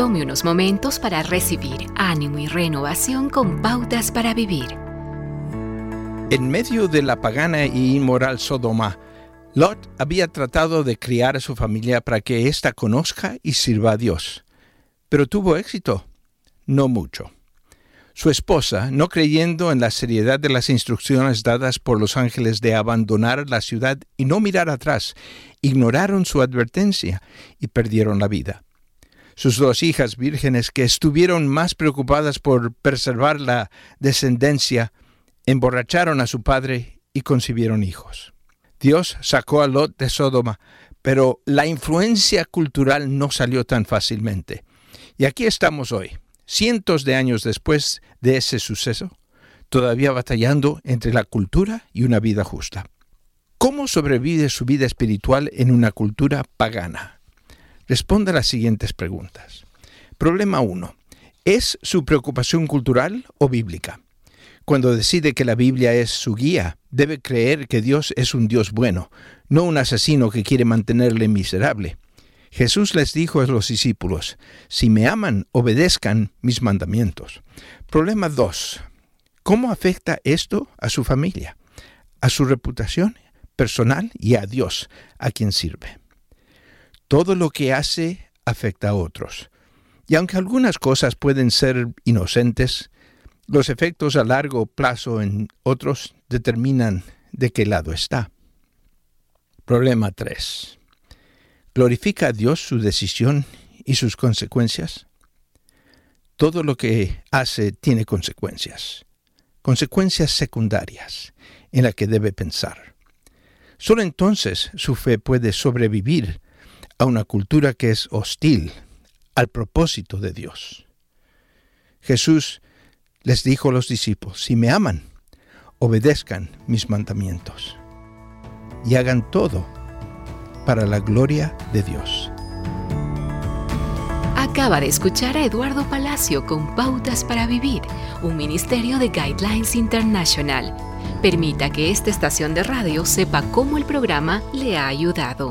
Tome unos momentos para recibir ánimo y renovación con pautas para vivir. En medio de la pagana y inmoral Sodoma, Lot había tratado de criar a su familia para que ésta conozca y sirva a Dios. Pero tuvo éxito. No mucho. Su esposa, no creyendo en la seriedad de las instrucciones dadas por los ángeles de abandonar la ciudad y no mirar atrás, ignoraron su advertencia y perdieron la vida. Sus dos hijas vírgenes, que estuvieron más preocupadas por preservar la descendencia, emborracharon a su padre y concibieron hijos. Dios sacó a Lot de Sodoma, pero la influencia cultural no salió tan fácilmente. Y aquí estamos hoy, cientos de años después de ese suceso, todavía batallando entre la cultura y una vida justa. ¿Cómo sobrevive su vida espiritual en una cultura pagana? Responda a las siguientes preguntas. Problema 1. ¿Es su preocupación cultural o bíblica? Cuando decide que la Biblia es su guía, debe creer que Dios es un Dios bueno, no un asesino que quiere mantenerle miserable. Jesús les dijo a los discípulos, si me aman, obedezcan mis mandamientos. Problema 2. ¿Cómo afecta esto a su familia, a su reputación personal y a Dios, a quien sirve? Todo lo que hace afecta a otros. Y aunque algunas cosas pueden ser inocentes, los efectos a largo plazo en otros determinan de qué lado está. Problema 3. ¿Glorifica a Dios su decisión y sus consecuencias? Todo lo que hace tiene consecuencias, consecuencias secundarias en las que debe pensar. Solo entonces su fe puede sobrevivir a una cultura que es hostil al propósito de Dios. Jesús les dijo a los discípulos, si me aman, obedezcan mis mandamientos y hagan todo para la gloria de Dios. Acaba de escuchar a Eduardo Palacio con Pautas para Vivir, un ministerio de Guidelines International. Permita que esta estación de radio sepa cómo el programa le ha ayudado.